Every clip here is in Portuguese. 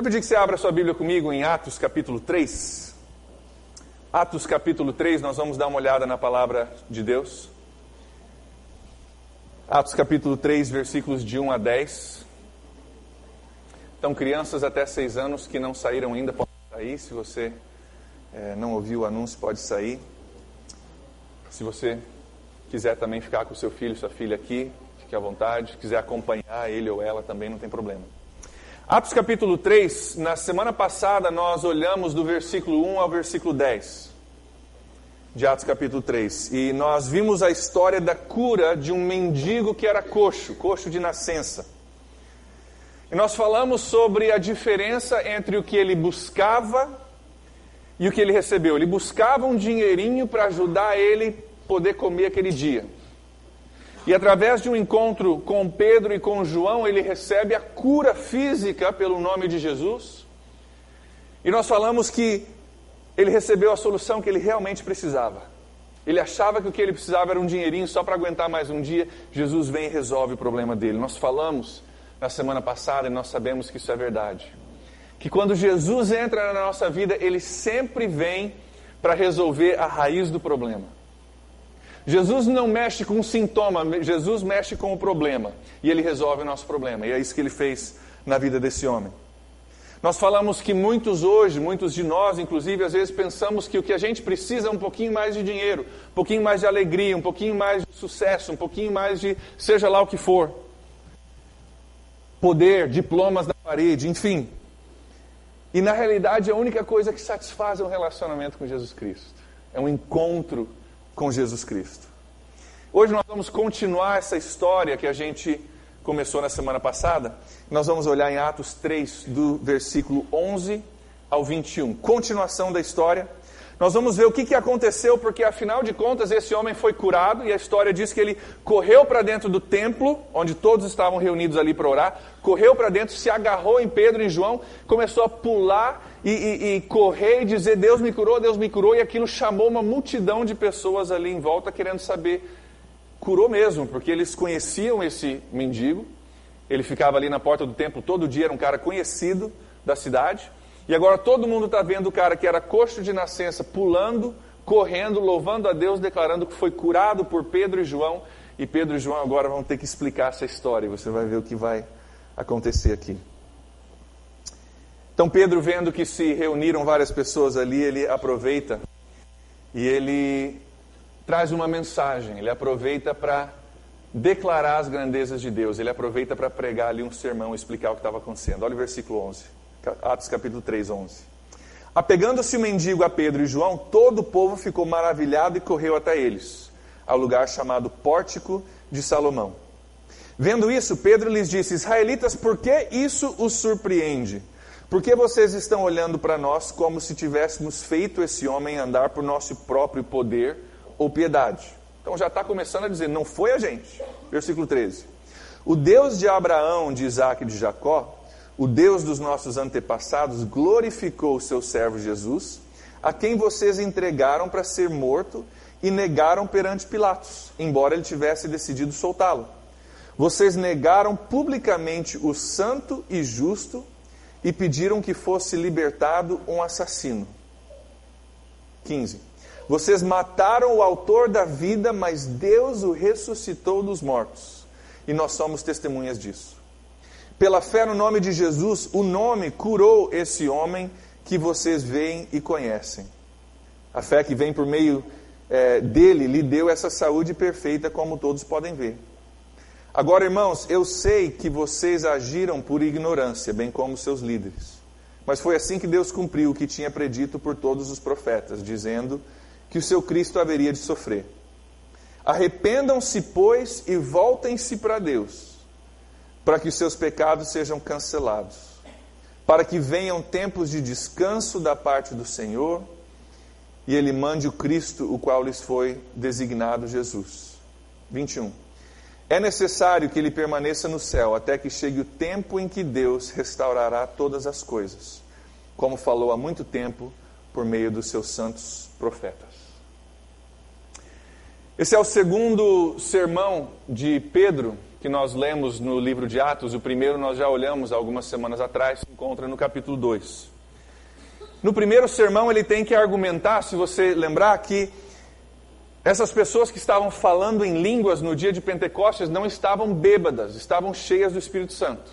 Eu pedir que você abra sua Bíblia comigo em Atos capítulo 3. Atos capítulo 3, nós vamos dar uma olhada na palavra de Deus. Atos capítulo 3, versículos de 1 a 10. Então, crianças até 6 anos que não saíram ainda podem sair. Se você é, não ouviu o anúncio, pode sair. Se você quiser também ficar com seu filho, sua filha aqui, fique à vontade. Se quiser acompanhar ele ou ela também, não tem problema. Atos capítulo 3, na semana passada nós olhamos do versículo 1 ao versículo 10 de Atos capítulo 3 e nós vimos a história da cura de um mendigo que era coxo, coxo de nascença. E nós falamos sobre a diferença entre o que ele buscava e o que ele recebeu. Ele buscava um dinheirinho para ajudar ele poder comer aquele dia. E através de um encontro com Pedro e com João, ele recebe a cura física pelo nome de Jesus. E nós falamos que ele recebeu a solução que ele realmente precisava. Ele achava que o que ele precisava era um dinheirinho só para aguentar mais um dia. Jesus vem e resolve o problema dele. Nós falamos na semana passada e nós sabemos que isso é verdade. Que quando Jesus entra na nossa vida, ele sempre vem para resolver a raiz do problema. Jesus não mexe com o sintoma, Jesus mexe com o problema. E ele resolve o nosso problema. E é isso que ele fez na vida desse homem. Nós falamos que muitos hoje, muitos de nós, inclusive, às vezes pensamos que o que a gente precisa é um pouquinho mais de dinheiro, um pouquinho mais de alegria, um pouquinho mais de sucesso, um pouquinho mais de seja lá o que for. Poder, diplomas da parede, enfim. E na realidade, a única coisa que satisfaz é um relacionamento com Jesus Cristo. É um encontro com Jesus Cristo. Hoje nós vamos continuar essa história que a gente começou na semana passada. Nós vamos olhar em Atos 3, do versículo 11 ao 21. Continuação da história. Nós vamos ver o que, que aconteceu, porque afinal de contas esse homem foi curado e a história diz que ele correu para dentro do templo, onde todos estavam reunidos ali para orar, correu para dentro, se agarrou em Pedro e João, começou a pular e, e, e, correr e dizer: Deus me curou, Deus me curou, e aquilo chamou uma multidão de pessoas ali em volta querendo saber. Curou mesmo, porque eles conheciam esse mendigo, ele ficava ali na porta do templo todo dia, era um cara conhecido da cidade. E agora todo mundo está vendo o cara que era coxo de nascença pulando, correndo, louvando a Deus, declarando que foi curado por Pedro e João. E Pedro e João agora vão ter que explicar essa história. E você vai ver o que vai acontecer aqui. Então Pedro, vendo que se reuniram várias pessoas ali, ele aproveita e ele traz uma mensagem. Ele aproveita para declarar as grandezas de Deus. Ele aproveita para pregar ali um sermão, explicar o que estava acontecendo. Olha o versículo 11. Atos capítulo 3, 11. Apegando-se o mendigo a Pedro e João, todo o povo ficou maravilhado e correu até eles, ao lugar chamado Pórtico de Salomão. Vendo isso, Pedro lhes disse: Israelitas, por que isso os surpreende? Por que vocês estão olhando para nós como se tivéssemos feito esse homem andar por nosso próprio poder ou piedade? Então já está começando a dizer: não foi a gente. Versículo 13. O Deus de Abraão, de Isaac e de Jacó o Deus dos nossos antepassados glorificou o seu servo Jesus, a quem vocês entregaram para ser morto e negaram perante Pilatos, embora ele tivesse decidido soltá-lo. Vocês negaram publicamente o santo e justo e pediram que fosse libertado um assassino. 15. Vocês mataram o autor da vida, mas Deus o ressuscitou dos mortos. E nós somos testemunhas disso. Pela fé no nome de Jesus, o nome curou esse homem que vocês veem e conhecem. A fé que vem por meio é, dele lhe deu essa saúde perfeita, como todos podem ver. Agora, irmãos, eu sei que vocês agiram por ignorância, bem como seus líderes. Mas foi assim que Deus cumpriu o que tinha predito por todos os profetas, dizendo que o seu Cristo haveria de sofrer. Arrependam-se, pois, e voltem-se para Deus para que os seus pecados sejam cancelados, para que venham tempos de descanso da parte do Senhor e Ele mande o Cristo, o qual lhes foi designado Jesus. 21. É necessário que ele permaneça no céu até que chegue o tempo em que Deus restaurará todas as coisas, como falou há muito tempo por meio dos seus santos profetas. Esse é o segundo sermão de Pedro que nós lemos no livro de Atos, o primeiro nós já olhamos algumas semanas atrás, se encontra no capítulo 2. No primeiro sermão ele tem que argumentar, se você lembrar, que essas pessoas que estavam falando em línguas no dia de Pentecostes não estavam bêbadas, estavam cheias do Espírito Santo.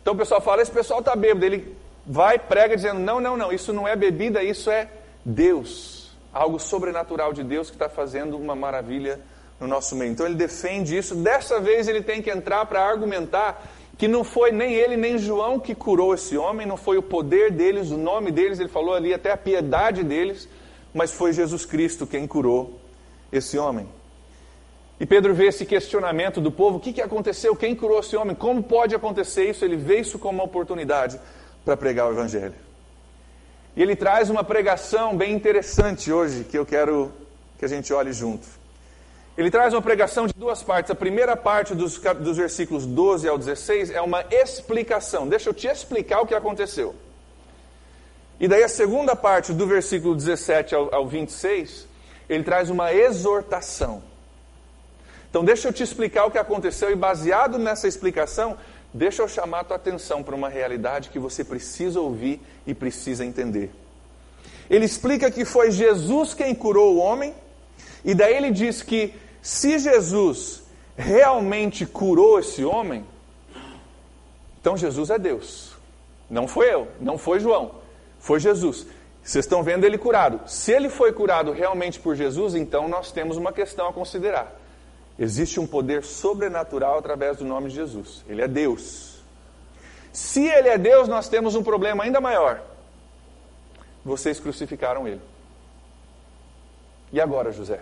Então o pessoal fala: esse pessoal está bêbado. Ele vai prega dizendo: não, não, não, isso não é bebida, isso é Deus. Algo sobrenatural de Deus que está fazendo uma maravilha no nosso meio. Então ele defende isso. Dessa vez ele tem que entrar para argumentar que não foi nem ele nem João que curou esse homem, não foi o poder deles, o nome deles, ele falou ali até a piedade deles, mas foi Jesus Cristo quem curou esse homem. E Pedro vê esse questionamento do povo: o que, que aconteceu? Quem curou esse homem? Como pode acontecer isso? Ele vê isso como uma oportunidade para pregar o Evangelho. E ele traz uma pregação bem interessante hoje que eu quero que a gente olhe junto. Ele traz uma pregação de duas partes. A primeira parte dos, dos versículos 12 ao 16 é uma explicação. Deixa eu te explicar o que aconteceu. E daí a segunda parte, do versículo 17 ao, ao 26, ele traz uma exortação. Então, deixa eu te explicar o que aconteceu, e baseado nessa explicação, deixa eu chamar a tua atenção para uma realidade que você precisa ouvir e precisa entender. Ele explica que foi Jesus quem curou o homem, e daí ele diz que se Jesus realmente curou esse homem, então Jesus é Deus. Não foi eu, não foi João, foi Jesus. Vocês estão vendo ele curado. Se ele foi curado realmente por Jesus, então nós temos uma questão a considerar. Existe um poder sobrenatural através do nome de Jesus. Ele é Deus. Se ele é Deus, nós temos um problema ainda maior. Vocês crucificaram ele. E agora, José?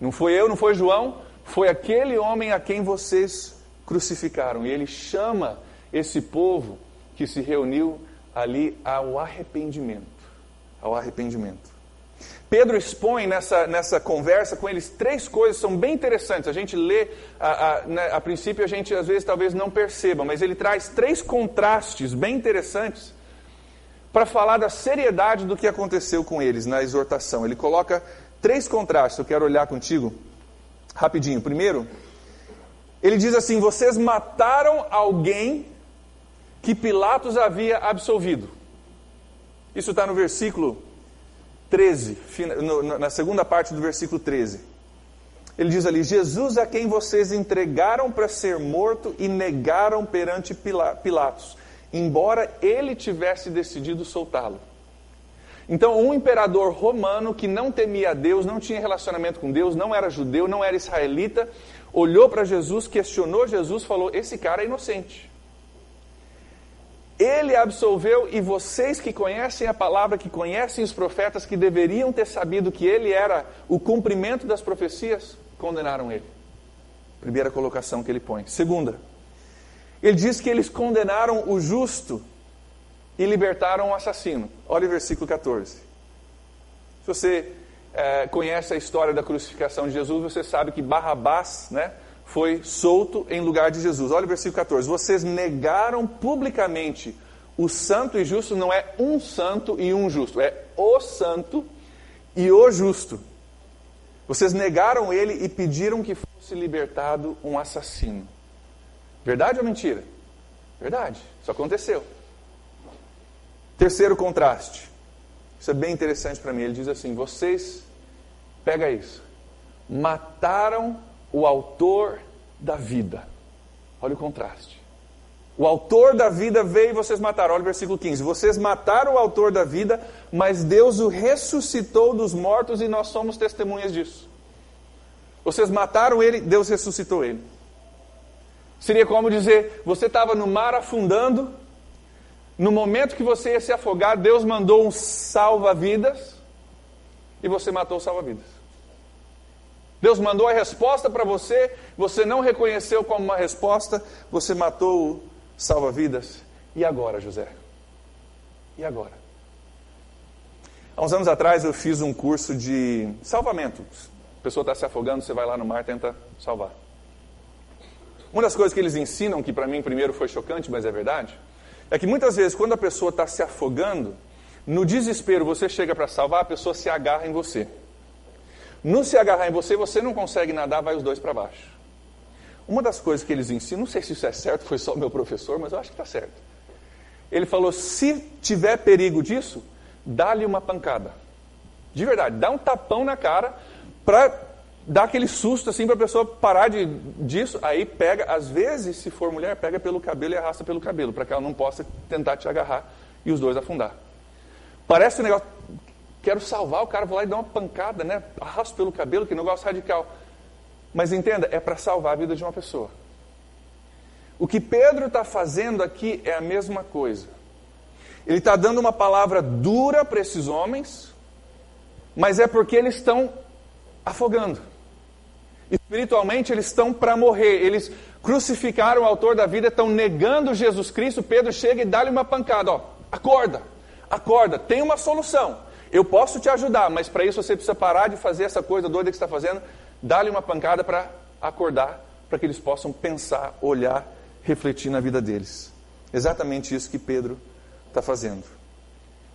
Não foi eu, não foi João, foi aquele homem a quem vocês crucificaram. E ele chama esse povo que se reuniu ali ao arrependimento. Ao arrependimento. Pedro expõe nessa, nessa conversa com eles três coisas que são bem interessantes. A gente lê, a, a, né, a princípio a gente às vezes talvez não perceba, mas ele traz três contrastes bem interessantes para falar da seriedade do que aconteceu com eles na exortação. Ele coloca três contrastes, eu quero olhar contigo rapidinho. Primeiro, ele diz assim: vocês mataram alguém que Pilatos havia absolvido. Isso está no versículo 13, na segunda parte do versículo 13. Ele diz ali: Jesus a quem vocês entregaram para ser morto e negaram perante Pilatos, embora ele tivesse decidido soltá-lo. Então, um imperador romano que não temia Deus, não tinha relacionamento com Deus, não era judeu, não era israelita, olhou para Jesus, questionou Jesus, falou: Esse cara é inocente. Ele absolveu, e vocês que conhecem a palavra, que conhecem os profetas, que deveriam ter sabido que ele era o cumprimento das profecias, condenaram ele. Primeira colocação que ele põe. Segunda, ele diz que eles condenaram o justo e libertaram o assassino. Olha o versículo 14. Se você é, conhece a história da crucificação de Jesus, você sabe que Barrabás, né? Foi solto em lugar de Jesus. Olha o versículo 14. Vocês negaram publicamente o santo e justo, não é um santo e um justo, é o santo e o justo. Vocês negaram ele e pediram que fosse libertado um assassino. Verdade ou mentira? Verdade, isso aconteceu. Terceiro contraste. Isso é bem interessante para mim. Ele diz assim: vocês, pega isso, mataram o autor da vida. Olha o contraste. O autor da vida veio e vocês mataram. Olha o versículo 15. Vocês mataram o autor da vida, mas Deus o ressuscitou dos mortos e nós somos testemunhas disso. Vocês mataram ele, Deus ressuscitou ele. Seria como dizer: você estava no mar afundando, no momento que você ia se afogar, Deus mandou um salva-vidas e você matou o salva-vidas. Deus mandou a resposta para você, você não reconheceu como uma resposta, você matou o salva-vidas. E agora, José? E agora? Há uns anos atrás eu fiz um curso de salvamento. A pessoa está se afogando, você vai lá no mar e tenta salvar. Uma das coisas que eles ensinam, que para mim primeiro foi chocante, mas é verdade, é que muitas vezes quando a pessoa está se afogando, no desespero você chega para salvar, a pessoa se agarra em você. No se agarrar em você, você não consegue nadar, vai os dois para baixo. Uma das coisas que eles ensinam, não sei se isso é certo, foi só o meu professor, mas eu acho que está certo. Ele falou: se tiver perigo disso, dá-lhe uma pancada. De verdade, dá um tapão na cara para dar aquele susto assim para a pessoa parar de, disso. Aí pega, às vezes, se for mulher, pega pelo cabelo e arrasta pelo cabelo, para que ela não possa tentar te agarrar e os dois afundar. Parece um negócio. Quero salvar o cara, vou lá e dar uma pancada, né? Arrasto pelo cabelo, que negócio radical. Mas entenda, é para salvar a vida de uma pessoa. O que Pedro está fazendo aqui é a mesma coisa. Ele está dando uma palavra dura para esses homens, mas é porque eles estão afogando. Espiritualmente, eles estão para morrer. Eles crucificaram o autor da vida, estão negando Jesus Cristo. Pedro chega e dá-lhe uma pancada: ó, acorda, acorda, tem uma solução. Eu posso te ajudar, mas para isso você precisa parar de fazer essa coisa doida que está fazendo. Dá-lhe uma pancada para acordar, para que eles possam pensar, olhar, refletir na vida deles. Exatamente isso que Pedro está fazendo.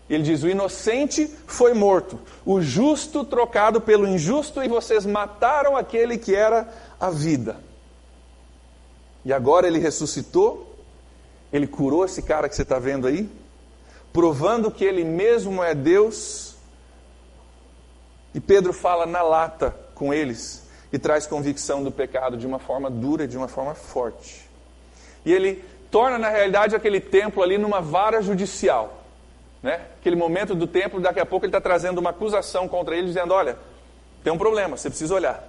Ele diz: O inocente foi morto, o justo trocado pelo injusto, e vocês mataram aquele que era a vida. E agora ele ressuscitou, ele curou esse cara que você está vendo aí, provando que ele mesmo é Deus. E Pedro fala na lata com eles e traz convicção do pecado de uma forma dura, de uma forma forte. E ele torna, na realidade, aquele templo ali numa vara judicial. Né? Aquele momento do templo, daqui a pouco ele está trazendo uma acusação contra ele, dizendo: Olha, tem um problema, você precisa olhar.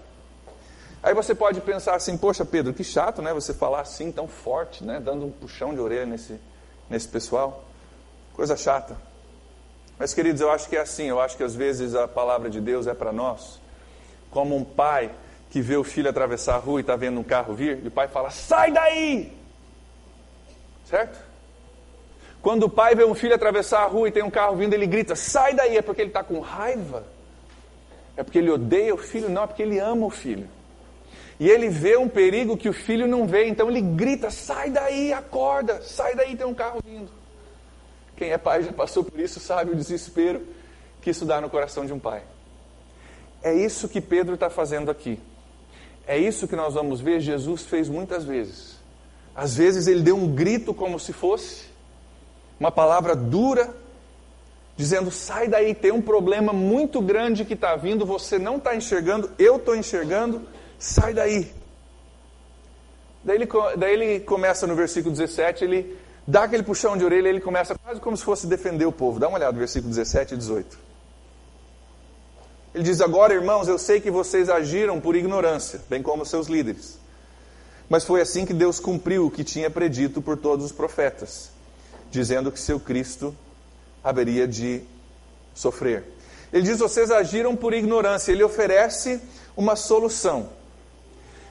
Aí você pode pensar assim: Poxa, Pedro, que chato, né? Você falar assim tão forte, né? Dando um puxão de orelha nesse, nesse pessoal. Coisa chata. Mas, queridos, eu acho que é assim. Eu acho que às vezes a palavra de Deus é para nós, como um pai que vê o filho atravessar a rua e está vendo um carro vir, e o pai fala: Sai daí! Certo? Quando o pai vê um filho atravessar a rua e tem um carro vindo, ele grita: sai daí, é porque ele está com raiva? É porque ele odeia o filho? Não, é porque ele ama o filho. E ele vê um perigo que o filho não vê, então ele grita: sai daí, acorda, sai daí, tem um carro vindo. Quem é pai já passou por isso, sabe o desespero que isso dá no coração de um pai. É isso que Pedro está fazendo aqui. É isso que nós vamos ver, Jesus fez muitas vezes. Às vezes ele deu um grito como se fosse uma palavra dura, dizendo: sai daí, tem um problema muito grande que está vindo, você não está enxergando, eu estou enxergando, sai daí. Daí ele, daí ele começa no versículo 17, ele dá aquele puxão de orelha, ele começa quase como se fosse defender o povo. Dá uma olhada no versículo 17 e 18. Ele diz: Agora, irmãos, eu sei que vocês agiram por ignorância, bem como seus líderes. Mas foi assim que Deus cumpriu o que tinha predito por todos os profetas dizendo que seu Cristo haveria de sofrer. Ele diz: vocês agiram por ignorância. Ele oferece uma solução.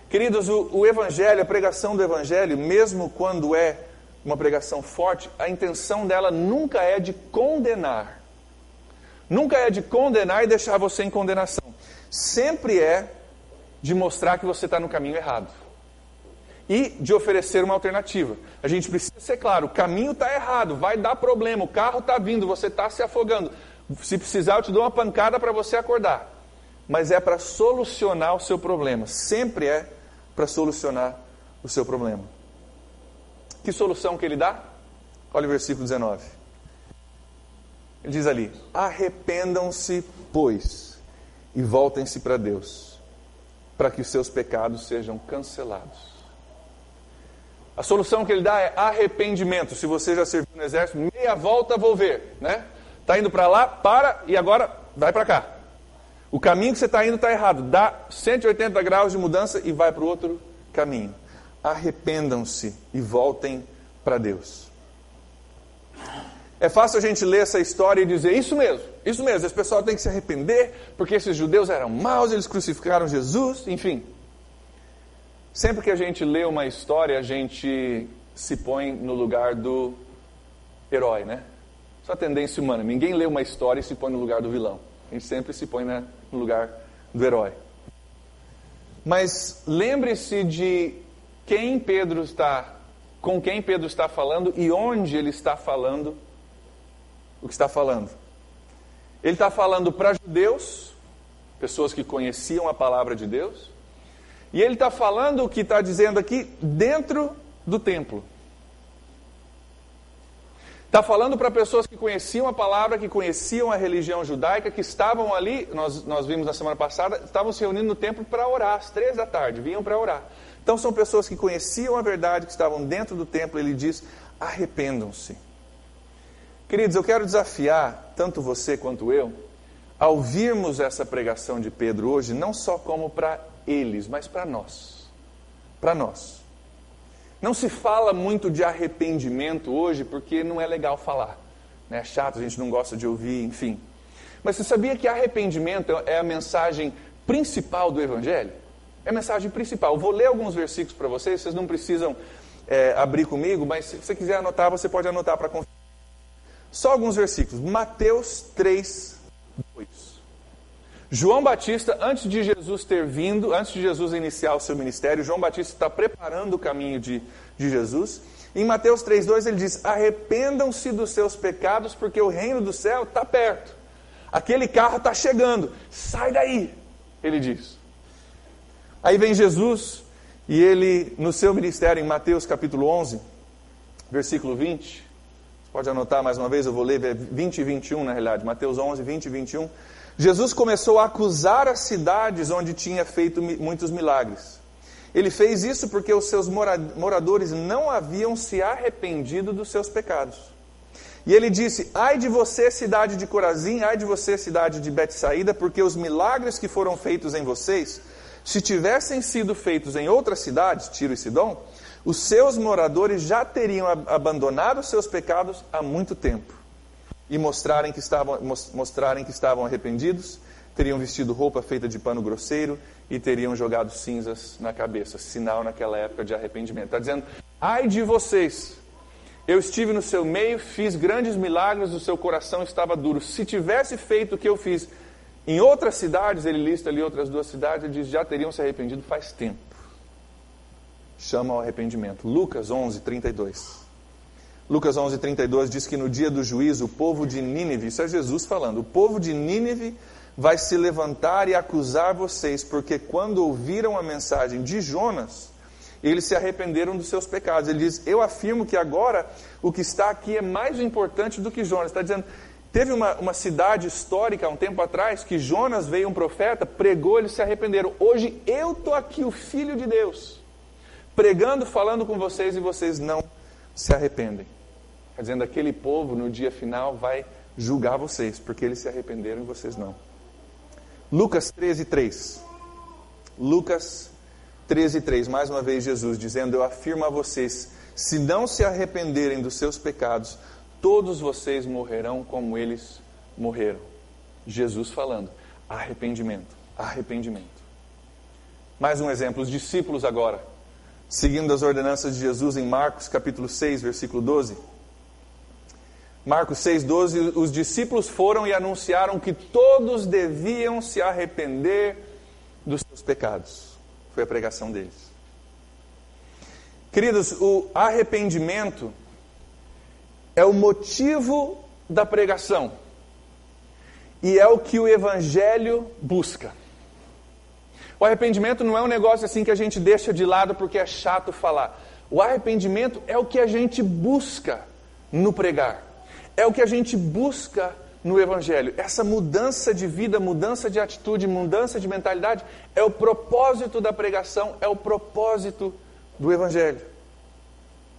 Queridos, o, o, Evangelho, a pregação do Evangelho, mesmo quando é uma pregação forte, a intenção dela nunca é de condenar. Nunca é de condenar e deixar você em condenação. Sempre é de mostrar que você está no caminho errado e de oferecer uma alternativa. A gente precisa ser claro: o caminho está errado, vai dar problema, o carro está vindo, você está se afogando. Se precisar, eu te dou uma pancada para você acordar. Mas é para solucionar o seu problema. Sempre é para solucionar o seu problema. Que solução que ele dá? Olha o versículo 19. Ele diz ali: Arrependam-se, pois, e voltem-se para Deus, para que os seus pecados sejam cancelados a solução que ele dá é arrependimento. Se você já serviu no exército, meia volta vou ver, né? Tá indo para lá, para e agora vai para cá. O caminho que você está indo está errado. Dá 180 graus de mudança e vai para o outro caminho. Arrependam-se e voltem para Deus. É fácil a gente ler essa história e dizer isso mesmo, isso mesmo. Esse pessoal tem que se arrepender porque esses judeus eram maus, eles crucificaram Jesus, enfim. Sempre que a gente lê uma história, a gente se põe no lugar do herói, né? Essa é tendência humana. Ninguém lê uma história e se põe no lugar do vilão. A gente sempre se põe né, no lugar do herói. Mas lembre-se de quem Pedro está, com quem Pedro está falando e onde ele está falando o que está falando. Ele está falando para judeus, pessoas que conheciam a palavra de Deus, E ele está falando o que está dizendo aqui dentro do templo. Está falando para pessoas que conheciam a palavra, que conheciam a religião judaica, que estavam ali, nós, nós vimos na semana passada, estavam se reunindo no templo para orar, às três da tarde, vinham para orar. Então são pessoas que conheciam a verdade, que estavam dentro do templo, ele diz: arrependam-se. Queridos, eu quero desafiar tanto você quanto eu a ouvirmos essa pregação de Pedro hoje, não só como para eles, mas para nós. Para nós. Não se fala muito de arrependimento hoje porque não é legal falar. Né? É chato, a gente não gosta de ouvir, enfim. Mas você sabia que arrependimento é a mensagem principal do Evangelho? É a mensagem principal. Eu vou ler alguns versículos para vocês, vocês não precisam é, abrir comigo, mas se você quiser anotar, você pode anotar para conferir. Só alguns versículos. Mateus 3, 2. João Batista, antes de Jesus ter vindo, antes de Jesus iniciar o seu ministério, João Batista está preparando o caminho de, de Jesus. Em Mateus 3,2 ele diz: Arrependam-se dos seus pecados, porque o reino do céu está perto. Aquele carro está chegando, sai daí, ele diz. Aí vem Jesus e ele, no seu ministério, em Mateus capítulo 11, versículo 20, pode anotar mais uma vez, eu vou ler 20 e 21 na realidade, Mateus 11, 20 e 21. Jesus começou a acusar as cidades onde tinha feito muitos milagres. Ele fez isso porque os seus moradores não haviam se arrependido dos seus pecados. E ele disse: Ai de você, cidade de Corazim, ai de você, cidade de Betsaída, porque os milagres que foram feitos em vocês, se tivessem sido feitos em outras cidades, Tiro e Sidom, os seus moradores já teriam abandonado seus pecados há muito tempo e mostrarem que estavam, mostrarem que estavam arrependidos, teriam vestido roupa feita de pano grosseiro e teriam jogado cinzas na cabeça, sinal naquela época de arrependimento. Está dizendo: ai de vocês, eu estive no seu meio, fiz grandes milagres, o seu coração estava duro. Se tivesse feito o que eu fiz em outras cidades, ele lista ali outras duas cidades, ele diz: já teriam se arrependido faz tempo. Chama ao arrependimento. Lucas 11, 32. Lucas 11, 32 diz que no dia do juízo, o povo de Nínive, isso é Jesus falando, o povo de Nínive vai se levantar e acusar vocês, porque quando ouviram a mensagem de Jonas, eles se arrependeram dos seus pecados. Ele diz: Eu afirmo que agora o que está aqui é mais importante do que Jonas. Está dizendo, teve uma, uma cidade histórica há um tempo atrás que Jonas veio um profeta, pregou, eles se arrependeram. Hoje eu estou aqui, o Filho de Deus, pregando, falando com vocês e vocês não se arrependem. Está dizendo, aquele povo no dia final vai julgar vocês, porque eles se arrependeram e vocês não. Lucas 13, 3. Lucas 13, 3. Mais uma vez Jesus dizendo, eu afirmo a vocês, se não se arrependerem dos seus pecados, todos vocês morrerão como eles morreram. Jesus falando, arrependimento, arrependimento. Mais um exemplo, os discípulos agora, seguindo as ordenanças de Jesus em Marcos capítulo 6, versículo 12. Marcos 6,12, os discípulos foram e anunciaram que todos deviam se arrepender dos seus pecados. Foi a pregação deles. Queridos, o arrependimento é o motivo da pregação e é o que o Evangelho busca. O arrependimento não é um negócio assim que a gente deixa de lado porque é chato falar. O arrependimento é o que a gente busca no pregar é o que a gente busca no Evangelho. Essa mudança de vida, mudança de atitude, mudança de mentalidade é o propósito da pregação, é o propósito do Evangelho.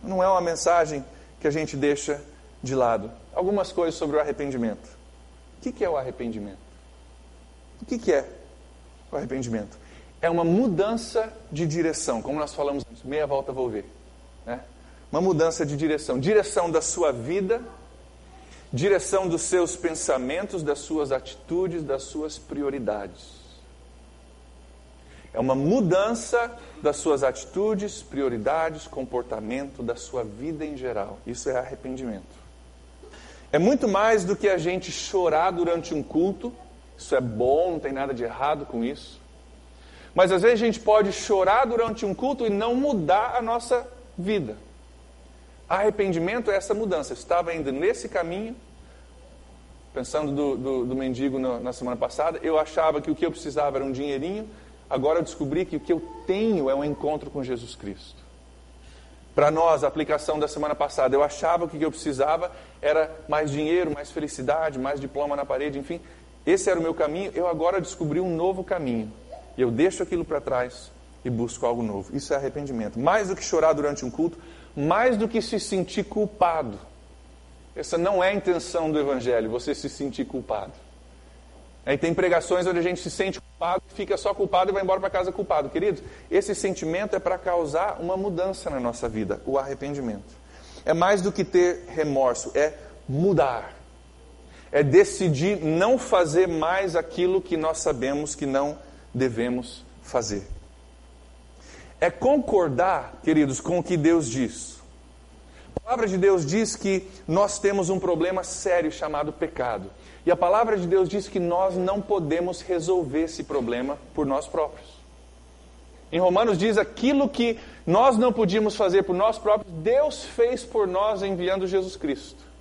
Não é uma mensagem que a gente deixa de lado. Algumas coisas sobre o arrependimento. O que é o arrependimento? O que é o arrependimento? É uma mudança de direção, como nós falamos antes, meia volta vou ver. Né? Uma mudança de direção. Direção da sua vida direção dos seus pensamentos, das suas atitudes, das suas prioridades. É uma mudança das suas atitudes, prioridades, comportamento, da sua vida em geral. Isso é arrependimento. É muito mais do que a gente chorar durante um culto. Isso é bom, não tem nada de errado com isso. Mas às vezes a gente pode chorar durante um culto e não mudar a nossa vida. Arrependimento é essa mudança. Eu estava indo nesse caminho, pensando do, do, do mendigo na semana passada, eu achava que o que eu precisava era um dinheirinho. Agora eu descobri que o que eu tenho é um encontro com Jesus Cristo. Para nós, a aplicação da semana passada, eu achava que o que eu precisava era mais dinheiro, mais felicidade, mais diploma na parede, enfim. Esse era o meu caminho. Eu agora descobri um novo caminho. E eu deixo aquilo para trás e busco algo novo. Isso é arrependimento. Mais do que chorar durante um culto, mais do que se sentir culpado. Essa não é a intenção do Evangelho, você se sentir culpado. Aí tem pregações onde a gente se sente culpado, fica só culpado e vai embora para casa culpado. Queridos, esse sentimento é para causar uma mudança na nossa vida, o arrependimento. É mais do que ter remorso, é mudar. É decidir não fazer mais aquilo que nós sabemos que não devemos fazer. É concordar, queridos, com o que Deus diz. A palavra de Deus diz que nós temos um problema sério chamado pecado. E a palavra de Deus diz que nós não podemos resolver esse problema por nós próprios. Em Romanos diz aquilo que nós não podíamos fazer por nós próprios, Deus fez por nós enviando Jesus Cristo.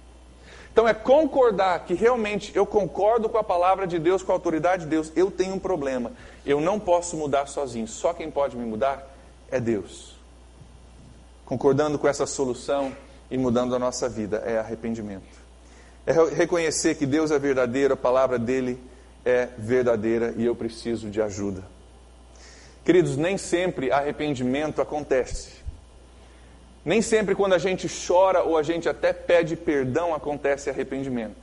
Então é concordar que realmente eu concordo com a palavra de Deus, com a autoridade de Deus, eu tenho um problema, eu não posso mudar sozinho, só quem pode me mudar é Deus. Concordando com essa solução e mudando a nossa vida é arrependimento. É reconhecer que Deus é verdadeiro, a palavra dele é verdadeira e eu preciso de ajuda. Queridos, nem sempre arrependimento acontece. Nem sempre quando a gente chora ou a gente até pede perdão acontece arrependimento.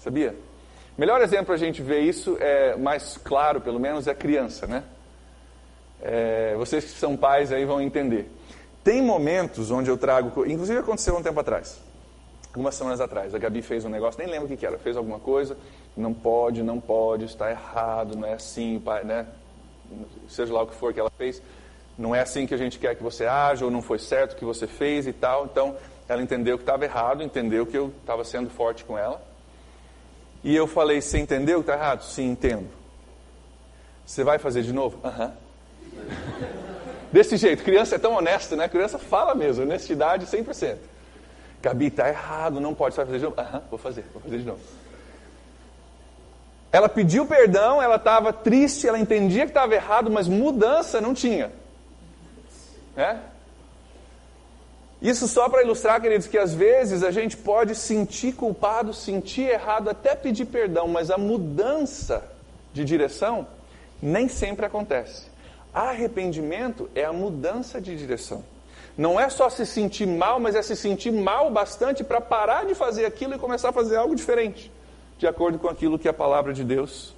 Sabia? Melhor exemplo a gente ver isso, é mais claro pelo menos, é criança, né? É, vocês que são pais aí vão entender. Tem momentos onde eu trago, inclusive aconteceu um tempo atrás algumas semanas atrás. A Gabi fez um negócio, nem lembro o que, era, fez alguma coisa, não pode, não pode, está errado, não é assim, né? seja lá o que for que ela fez, não é assim que a gente quer que você haja, ou não foi certo o que você fez e tal. Então, ela entendeu que estava errado, entendeu que eu estava sendo forte com ela. E eu falei, você entendeu que está errado? Sim, entendo. Você vai fazer de novo? Aham. Uhum. Desse jeito, criança é tão honesta, né? Criança fala mesmo, honestidade 100%. Gabi, está errado, não pode. Você vai fazer de novo? Aham, vou fazer, vou fazer de novo. Ela pediu perdão, ela estava triste, ela entendia que estava errado, mas mudança não tinha. É? Isso só para ilustrar, queridos, que às vezes a gente pode sentir culpado, sentir errado, até pedir perdão, mas a mudança de direção nem sempre acontece. Arrependimento é a mudança de direção. Não é só se sentir mal, mas é se sentir mal bastante para parar de fazer aquilo e começar a fazer algo diferente, de acordo com aquilo que a palavra de Deus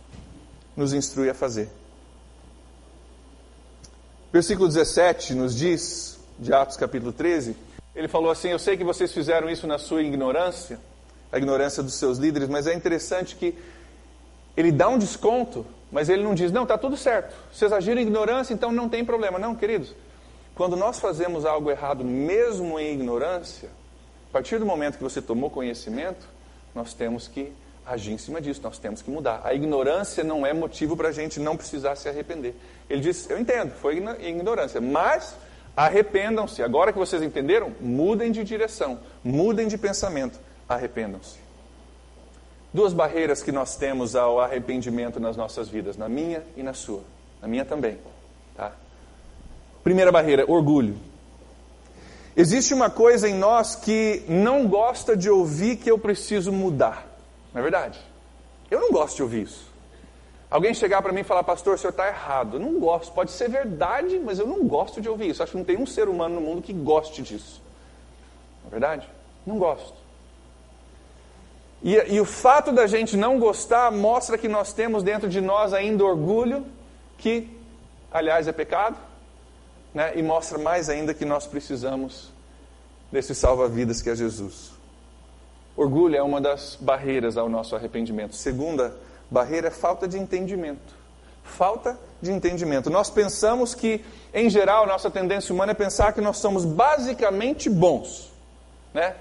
nos instrui a fazer. Versículo 17 nos diz, de Atos capítulo 13, ele falou assim: Eu sei que vocês fizeram isso na sua ignorância, a ignorância dos seus líderes, mas é interessante que ele dá um desconto, mas ele não diz: Não, está tudo certo, vocês agiram em ignorância, então não tem problema. Não, queridos, quando nós fazemos algo errado, mesmo em ignorância, a partir do momento que você tomou conhecimento, nós temos que agir em cima disso, nós temos que mudar. A ignorância não é motivo para a gente não precisar se arrepender. Ele diz: Eu entendo, foi ignorância, mas arrependam-se. Agora que vocês entenderam, mudem de direção, mudem de pensamento, arrependam-se. Duas barreiras que nós temos ao arrependimento nas nossas vidas, na minha e na sua. Na minha também. Tá? Primeira barreira, orgulho. Existe uma coisa em nós que não gosta de ouvir que eu preciso mudar. Não é verdade? Eu não gosto de ouvir isso. Alguém chegar para mim e falar, pastor, o senhor está errado. Eu não gosto. Pode ser verdade, mas eu não gosto de ouvir isso. Acho que não tem um ser humano no mundo que goste disso. Não é verdade? Não gosto. E, e o fato da gente não gostar mostra que nós temos dentro de nós ainda orgulho, que, aliás, é pecado né? e mostra mais ainda que nós precisamos desse salva-vidas que é Jesus. Orgulho é uma das barreiras ao nosso arrependimento. Segunda barreira é falta de entendimento. Falta de entendimento. Nós pensamos que, em geral, nossa tendência humana é pensar que nós somos basicamente bons. Né?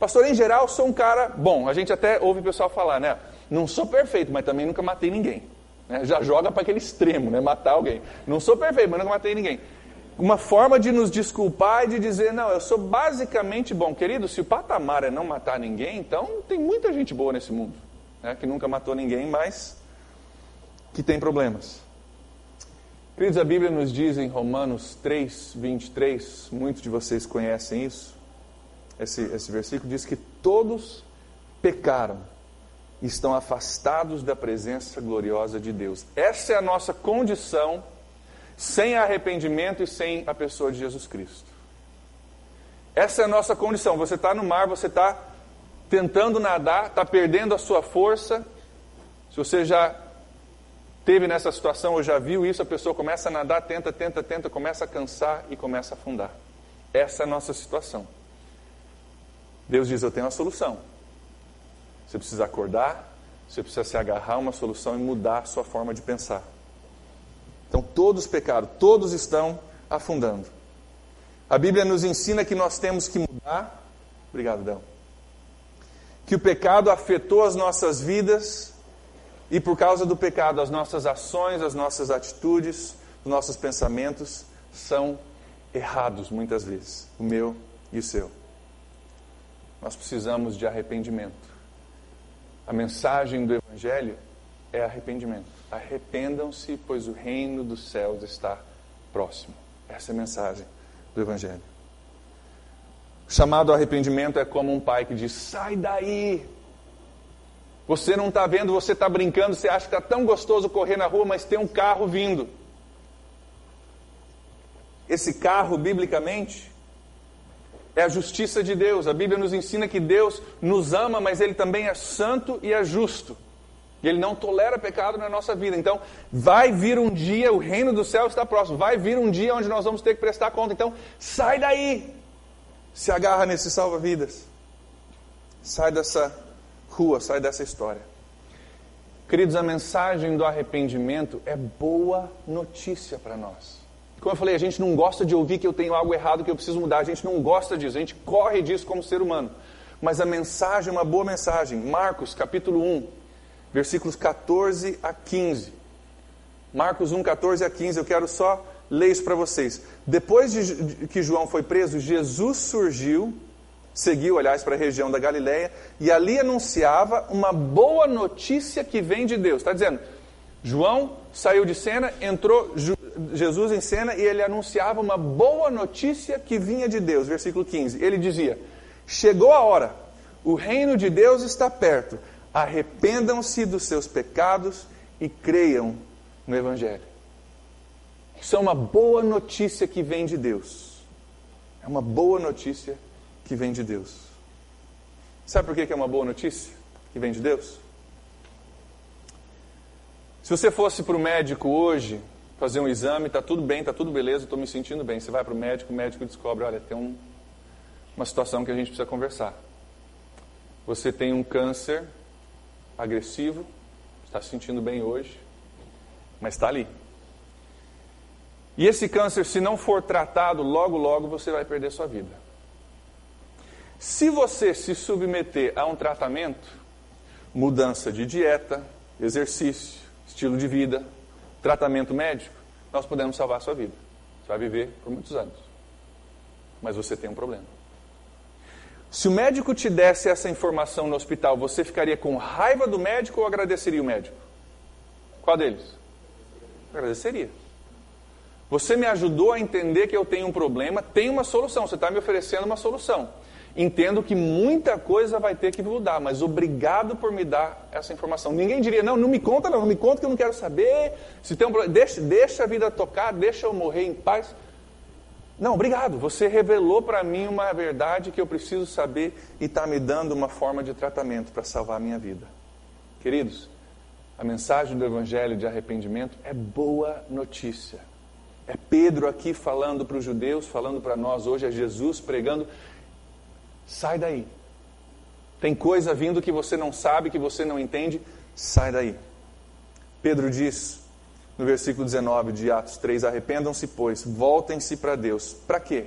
Pastor, em geral, sou um cara bom. A gente até ouve o pessoal falar, né? Não sou perfeito, mas também nunca matei ninguém. Né? Já joga para aquele extremo, né? Matar alguém. Não sou perfeito, mas nunca matei ninguém uma forma de nos desculpar e de dizer, não, eu sou basicamente bom. Querido, se o patamar é não matar ninguém, então tem muita gente boa nesse mundo, né, que nunca matou ninguém, mas que tem problemas. Queridos, a Bíblia nos diz em Romanos 3, 23, muitos de vocês conhecem isso. Esse, esse versículo diz que todos pecaram e estão afastados da presença gloriosa de Deus. Essa é a nossa condição sem arrependimento e sem a pessoa de Jesus Cristo. Essa é a nossa condição. Você está no mar, você está tentando nadar, está perdendo a sua força. Se você já teve nessa situação ou já viu isso, a pessoa começa a nadar, tenta, tenta, tenta, começa a cansar e começa a afundar. Essa é a nossa situação. Deus diz: Eu tenho a solução. Você precisa acordar, você precisa se agarrar a uma solução e mudar a sua forma de pensar. Então, todos pecaram, todos estão afundando. A Bíblia nos ensina que nós temos que mudar. Obrigado, Del. Que o pecado afetou as nossas vidas e por causa do pecado, as nossas ações, as nossas atitudes, os nossos pensamentos são errados muitas vezes, o meu e o seu. Nós precisamos de arrependimento. A mensagem do Evangelho é arrependimento. Arrependam-se, pois o reino dos céus está próximo. Essa é a mensagem do Evangelho. O chamado arrependimento é como um pai que diz: sai daí. Você não está vendo, você está brincando, você acha que está tão gostoso correr na rua, mas tem um carro vindo. Esse carro, biblicamente, é a justiça de Deus. A Bíblia nos ensina que Deus nos ama, mas Ele também é santo e é justo. E Ele não tolera pecado na nossa vida. Então, vai vir um dia, o reino do céu está próximo, vai vir um dia onde nós vamos ter que prestar conta. Então, sai daí. Se agarra nesse salva-vidas. Sai dessa rua, sai dessa história. Queridos, a mensagem do arrependimento é boa notícia para nós. Como eu falei, a gente não gosta de ouvir que eu tenho algo errado, que eu preciso mudar. A gente não gosta disso, a gente corre disso como ser humano. Mas a mensagem é uma boa mensagem. Marcos, capítulo 1, versículos 14 a 15. Marcos 1, 14 a 15. Eu quero só ler isso para vocês. Depois de que João foi preso, Jesus surgiu, seguiu, aliás, para a região da Galiléia e ali anunciava uma boa notícia que vem de Deus. Está dizendo, João saiu de cena, entrou Jesus em cena e ele anunciava uma boa notícia que vinha de Deus. Versículo 15. Ele dizia: Chegou a hora, o reino de Deus está perto. Arrependam-se dos seus pecados e creiam no Evangelho. Isso é uma boa notícia que vem de Deus. É uma boa notícia que vem de Deus. Sabe por que é uma boa notícia que vem de Deus? Se você fosse para o médico hoje fazer um exame, está tudo bem, está tudo beleza, estou me sentindo bem. Você vai para o médico, o médico descobre, olha, tem um, uma situação que a gente precisa conversar. Você tem um câncer agressivo, está se sentindo bem hoje, mas está ali. E esse câncer, se não for tratado, logo, logo você vai perder sua vida. Se você se submeter a um tratamento, mudança de dieta, exercício, estilo de vida, tratamento médico, nós podemos salvar sua vida. Você vai viver por muitos anos. Mas você tem um problema. Se o médico te desse essa informação no hospital, você ficaria com raiva do médico ou agradeceria o médico? Qual deles? Agradeceria. Você me ajudou a entender que eu tenho um problema, tem uma solução, você está me oferecendo uma solução. Entendo que muita coisa vai ter que mudar, mas obrigado por me dar essa informação. Ninguém diria, não, não me conta, não, não me conta que eu não quero saber. Se tem um deixa, deixa a vida tocar, deixa eu morrer em paz. Não, obrigado. Você revelou para mim uma verdade que eu preciso saber e está me dando uma forma de tratamento para salvar a minha vida. Queridos, a mensagem do Evangelho de arrependimento é boa notícia. É Pedro aqui falando para os judeus, falando para nós hoje, é Jesus pregando Sai daí. Tem coisa vindo que você não sabe, que você não entende, sai daí. Pedro diz no versículo 19 de Atos 3: Arrependam-se, pois, voltem-se para Deus. Para quê?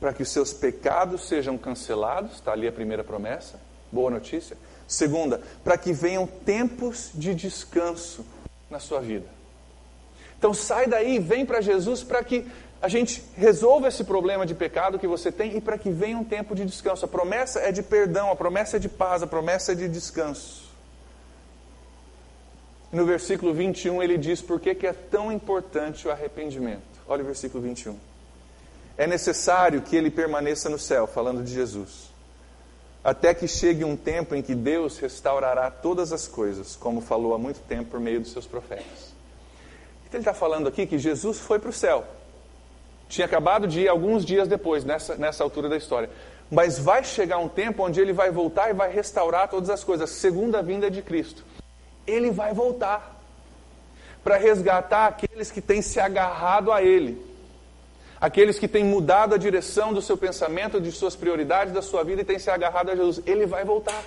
Para que os seus pecados sejam cancelados, está ali a primeira promessa, boa notícia. Segunda, para que venham tempos de descanso na sua vida. Então sai daí, vem para Jesus para que a gente resolva esse problema de pecado que você tem e para que venha um tempo de descanso. A promessa é de perdão, a promessa é de paz, a promessa é de descanso. No versículo 21 ele diz por que, que é tão importante o arrependimento. Olha o versículo 21. É necessário que ele permaneça no céu, falando de Jesus, até que chegue um tempo em que Deus restaurará todas as coisas, como falou há muito tempo por meio dos seus profetas. Então ele está falando aqui que Jesus foi para o céu. Tinha acabado de ir alguns dias depois, nessa, nessa altura da história. Mas vai chegar um tempo onde ele vai voltar e vai restaurar todas as coisas, segunda vinda de Cristo. Ele vai voltar para resgatar aqueles que têm se agarrado a Ele, aqueles que têm mudado a direção do seu pensamento, de suas prioridades, da sua vida e têm se agarrado a Jesus. Ele vai voltar.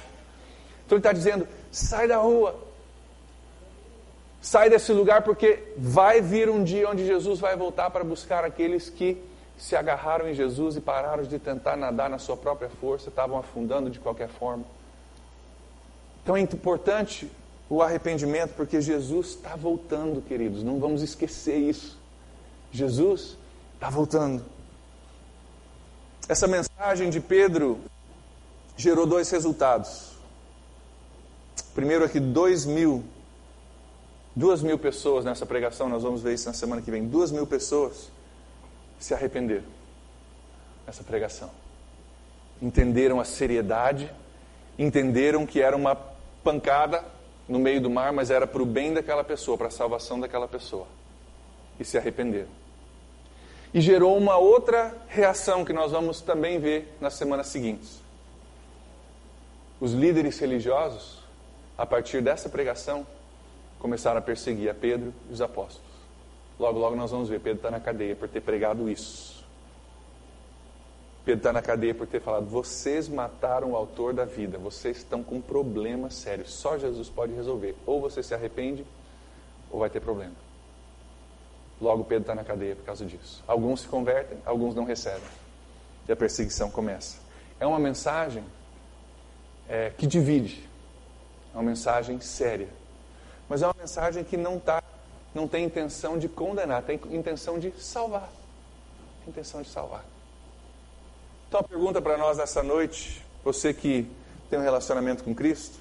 Então ele está dizendo: sai da rua, sai desse lugar, porque vai vir um dia onde Jesus vai voltar para buscar aqueles que se agarraram em Jesus e pararam de tentar nadar na sua própria força, estavam afundando de qualquer forma. Então é importante o arrependimento, porque Jesus está voltando, queridos, não vamos esquecer isso. Jesus está voltando. Essa mensagem de Pedro gerou dois resultados. Primeiro aqui, dois mil, duas mil pessoas nessa pregação, nós vamos ver isso na semana que vem. Duas mil pessoas se arrependeram nessa pregação. Entenderam a seriedade, entenderam que era uma pancada no meio do mar, mas era para o bem daquela pessoa, para a salvação daquela pessoa. E se arrependeram. E gerou uma outra reação que nós vamos também ver nas semanas seguintes. Os líderes religiosos, a partir dessa pregação, começaram a perseguir a Pedro e os apóstolos. Logo, logo nós vamos ver, Pedro está na cadeia por ter pregado isso. Pedro está na cadeia por ter falado: vocês mataram o autor da vida, vocês estão com um problema sério, só Jesus pode resolver. Ou você se arrepende, ou vai ter problema. Logo, Pedro está na cadeia por causa disso. Alguns se convertem, alguns não recebem. E a perseguição começa. É uma mensagem é, que divide, é uma mensagem séria, mas é uma mensagem que não está não tem intenção de condenar, tem intenção de salvar. Tem intenção de salvar. Então a pergunta para nós nessa noite, você que tem um relacionamento com Cristo,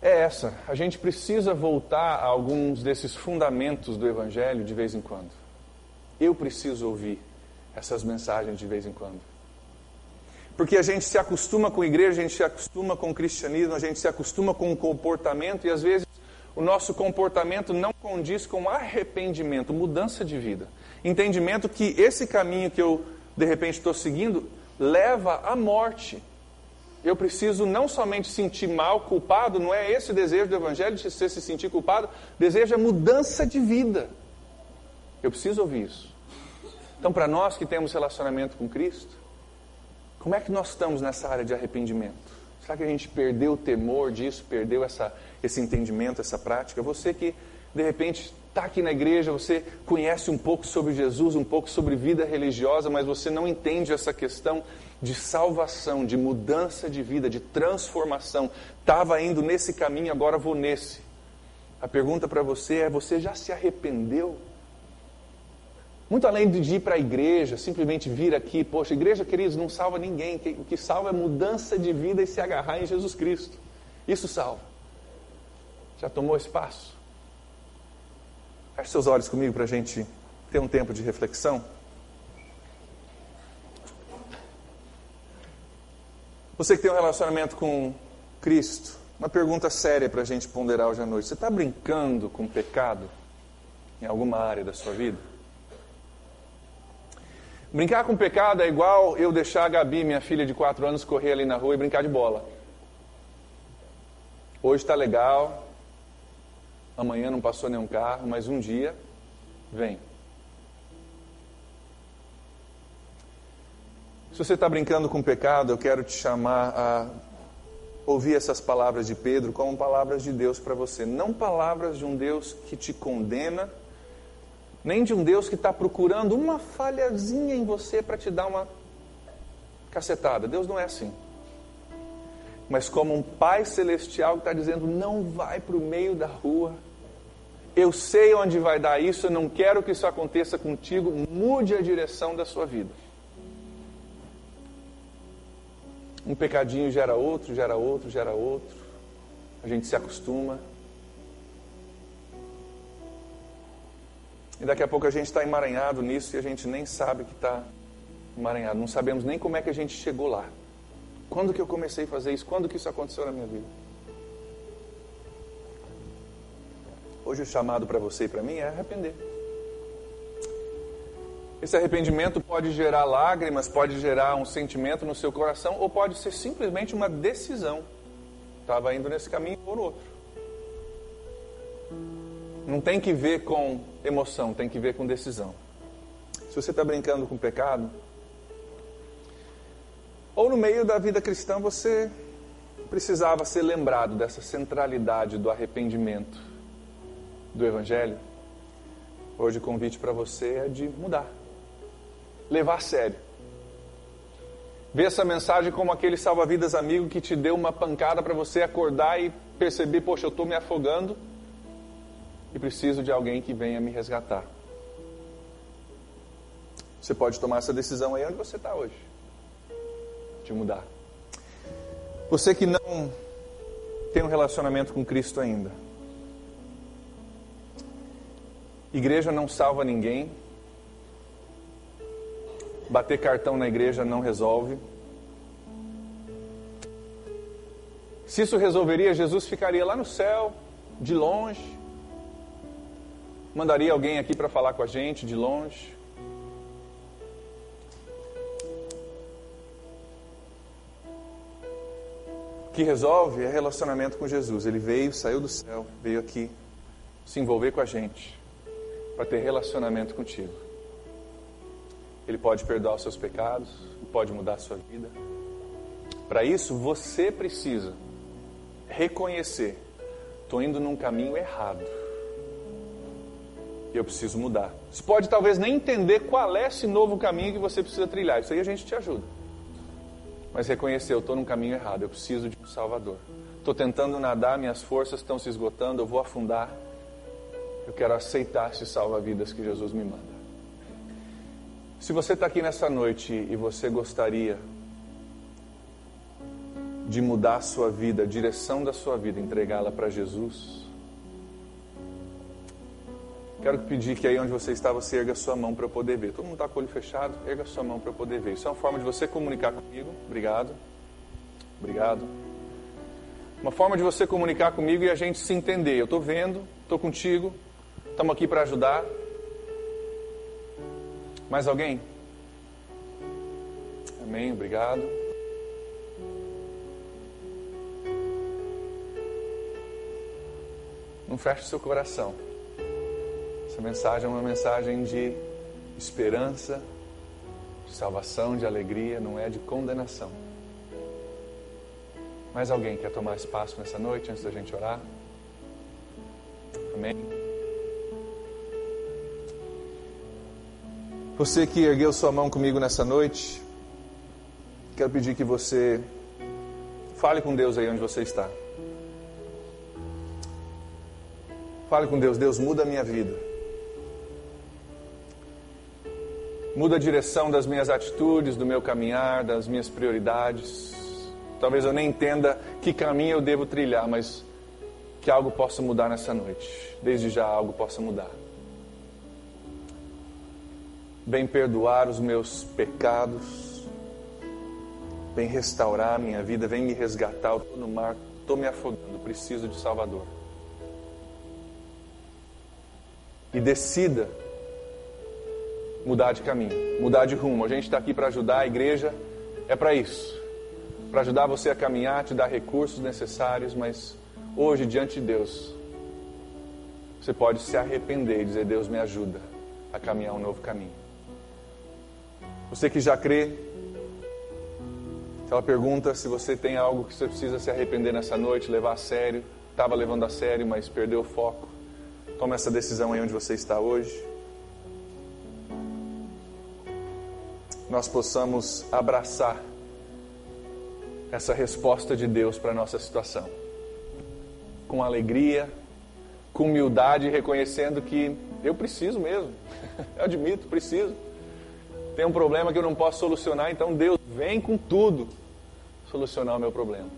é essa. A gente precisa voltar a alguns desses fundamentos do Evangelho de vez em quando. Eu preciso ouvir essas mensagens de vez em quando. Porque a gente se acostuma com a igreja, a gente se acostuma com o cristianismo, a gente se acostuma com o comportamento e às vezes o nosso comportamento não condiz com arrependimento, mudança de vida. Entendimento que esse caminho que eu, de repente, estou seguindo leva à morte. Eu preciso não somente sentir mal, culpado, não é esse o desejo do Evangelho de se sentir culpado, desejo é mudança de vida. Eu preciso ouvir isso. Então, para nós que temos relacionamento com Cristo, como é que nós estamos nessa área de arrependimento? Será que a gente perdeu o temor disso, perdeu essa, esse entendimento, essa prática? Você que, de repente, está aqui na igreja, você conhece um pouco sobre Jesus, um pouco sobre vida religiosa, mas você não entende essa questão de salvação, de mudança de vida, de transformação. Estava indo nesse caminho, agora vou nesse. A pergunta para você é: você já se arrependeu? Muito além de ir para a igreja, simplesmente vir aqui, poxa, igreja, queridos, não salva ninguém. O que salva é mudança de vida e se agarrar em Jesus Cristo. Isso salva. Já tomou espaço? Feche seus olhos comigo para a gente ter um tempo de reflexão. Você que tem um relacionamento com Cristo, uma pergunta séria para a gente ponderar hoje à noite. Você está brincando com pecado em alguma área da sua vida? Brincar com pecado é igual eu deixar a Gabi, minha filha de 4 anos, correr ali na rua e brincar de bola. Hoje está legal, amanhã não passou nenhum carro, mas um dia vem. Se você está brincando com pecado, eu quero te chamar a ouvir essas palavras de Pedro como palavras de Deus para você. Não palavras de um Deus que te condena nem de um Deus que está procurando uma falhazinha em você para te dar uma cacetada. Deus não é assim. Mas como um Pai Celestial que está dizendo: não vai para o meio da rua. Eu sei onde vai dar isso, eu não quero que isso aconteça contigo. Mude a direção da sua vida. Um pecadinho gera outro, gera outro, gera outro. a gente se acostuma. E daqui a pouco a gente está emaranhado nisso e a gente nem sabe que está emaranhado. Não sabemos nem como é que a gente chegou lá. Quando que eu comecei a fazer isso? Quando que isso aconteceu na minha vida? Hoje o chamado para você e para mim é arrepender. Esse arrependimento pode gerar lágrimas, pode gerar um sentimento no seu coração, ou pode ser simplesmente uma decisão. Estava indo nesse caminho no outro. Não tem que ver com emoção, tem que ver com decisão. Se você está brincando com pecado, ou no meio da vida cristã você precisava ser lembrado dessa centralidade do arrependimento do Evangelho, hoje o convite para você é de mudar levar a sério. Ver essa mensagem como aquele salva-vidas amigo que te deu uma pancada para você acordar e perceber, poxa, eu estou me afogando e preciso de alguém que venha me resgatar. Você pode tomar essa decisão aí onde você está hoje, de mudar. Você que não tem um relacionamento com Cristo ainda. Igreja não salva ninguém, Bater cartão na igreja não resolve. Se isso resolveria, Jesus ficaria lá no céu, de longe. Mandaria alguém aqui para falar com a gente, de longe. O que resolve é relacionamento com Jesus. Ele veio, saiu do céu, veio aqui se envolver com a gente, para ter relacionamento contigo. Ele pode perdoar os seus pecados, pode mudar a sua vida. Para isso, você precisa reconhecer: estou indo num caminho errado. E eu preciso mudar. Você pode talvez nem entender qual é esse novo caminho que você precisa trilhar. Isso aí a gente te ajuda. Mas reconhecer, eu estou num caminho errado, eu preciso de um Salvador. Estou tentando nadar, minhas forças estão se esgotando, eu vou afundar. Eu quero aceitar esse salva-vidas que Jesus me manda. Se você está aqui nessa noite e você gostaria de mudar a sua vida, a direção da sua vida, entregá-la para Jesus, quero pedir que aí onde você está, você erga sua mão para eu poder ver. Todo mundo está com o olho fechado? Erga sua mão para eu poder ver. Isso é uma forma de você comunicar comigo. Obrigado. Obrigado. Uma forma de você comunicar comigo e a gente se entender. Eu estou vendo, estou contigo, estamos aqui para ajudar. Mais alguém? Amém, obrigado. Não feche seu coração. Essa mensagem é uma mensagem de esperança, de salvação, de alegria, não é de condenação. Mais alguém quer tomar espaço nessa noite antes da gente orar? Amém. Você que ergueu sua mão comigo nessa noite, quero pedir que você fale com Deus aí onde você está. Fale com Deus, Deus muda a minha vida. Muda a direção das minhas atitudes, do meu caminhar, das minhas prioridades. Talvez eu nem entenda que caminho eu devo trilhar, mas que algo possa mudar nessa noite. Desde já algo possa mudar. Vem perdoar os meus pecados. Vem restaurar a minha vida. Vem me resgatar. Eu estou no mar, estou me afogando. Preciso de Salvador. E decida mudar de caminho, mudar de rumo. A gente está aqui para ajudar a igreja, é para isso para ajudar você a caminhar, te dar recursos necessários, mas hoje, diante de Deus, você pode se arrepender e dizer: Deus, me ajuda a caminhar um novo caminho. Você que já crê, ela pergunta se você tem algo que você precisa se arrepender nessa noite, levar a sério. Estava levando a sério, mas perdeu o foco. Tome essa decisão aí onde você está hoje. Nós possamos abraçar essa resposta de Deus para a nossa situação. Com alegria, com humildade, reconhecendo que eu preciso mesmo. Eu admito, preciso tem um problema que eu não posso solucionar, então Deus vem com tudo solucionar o meu problema.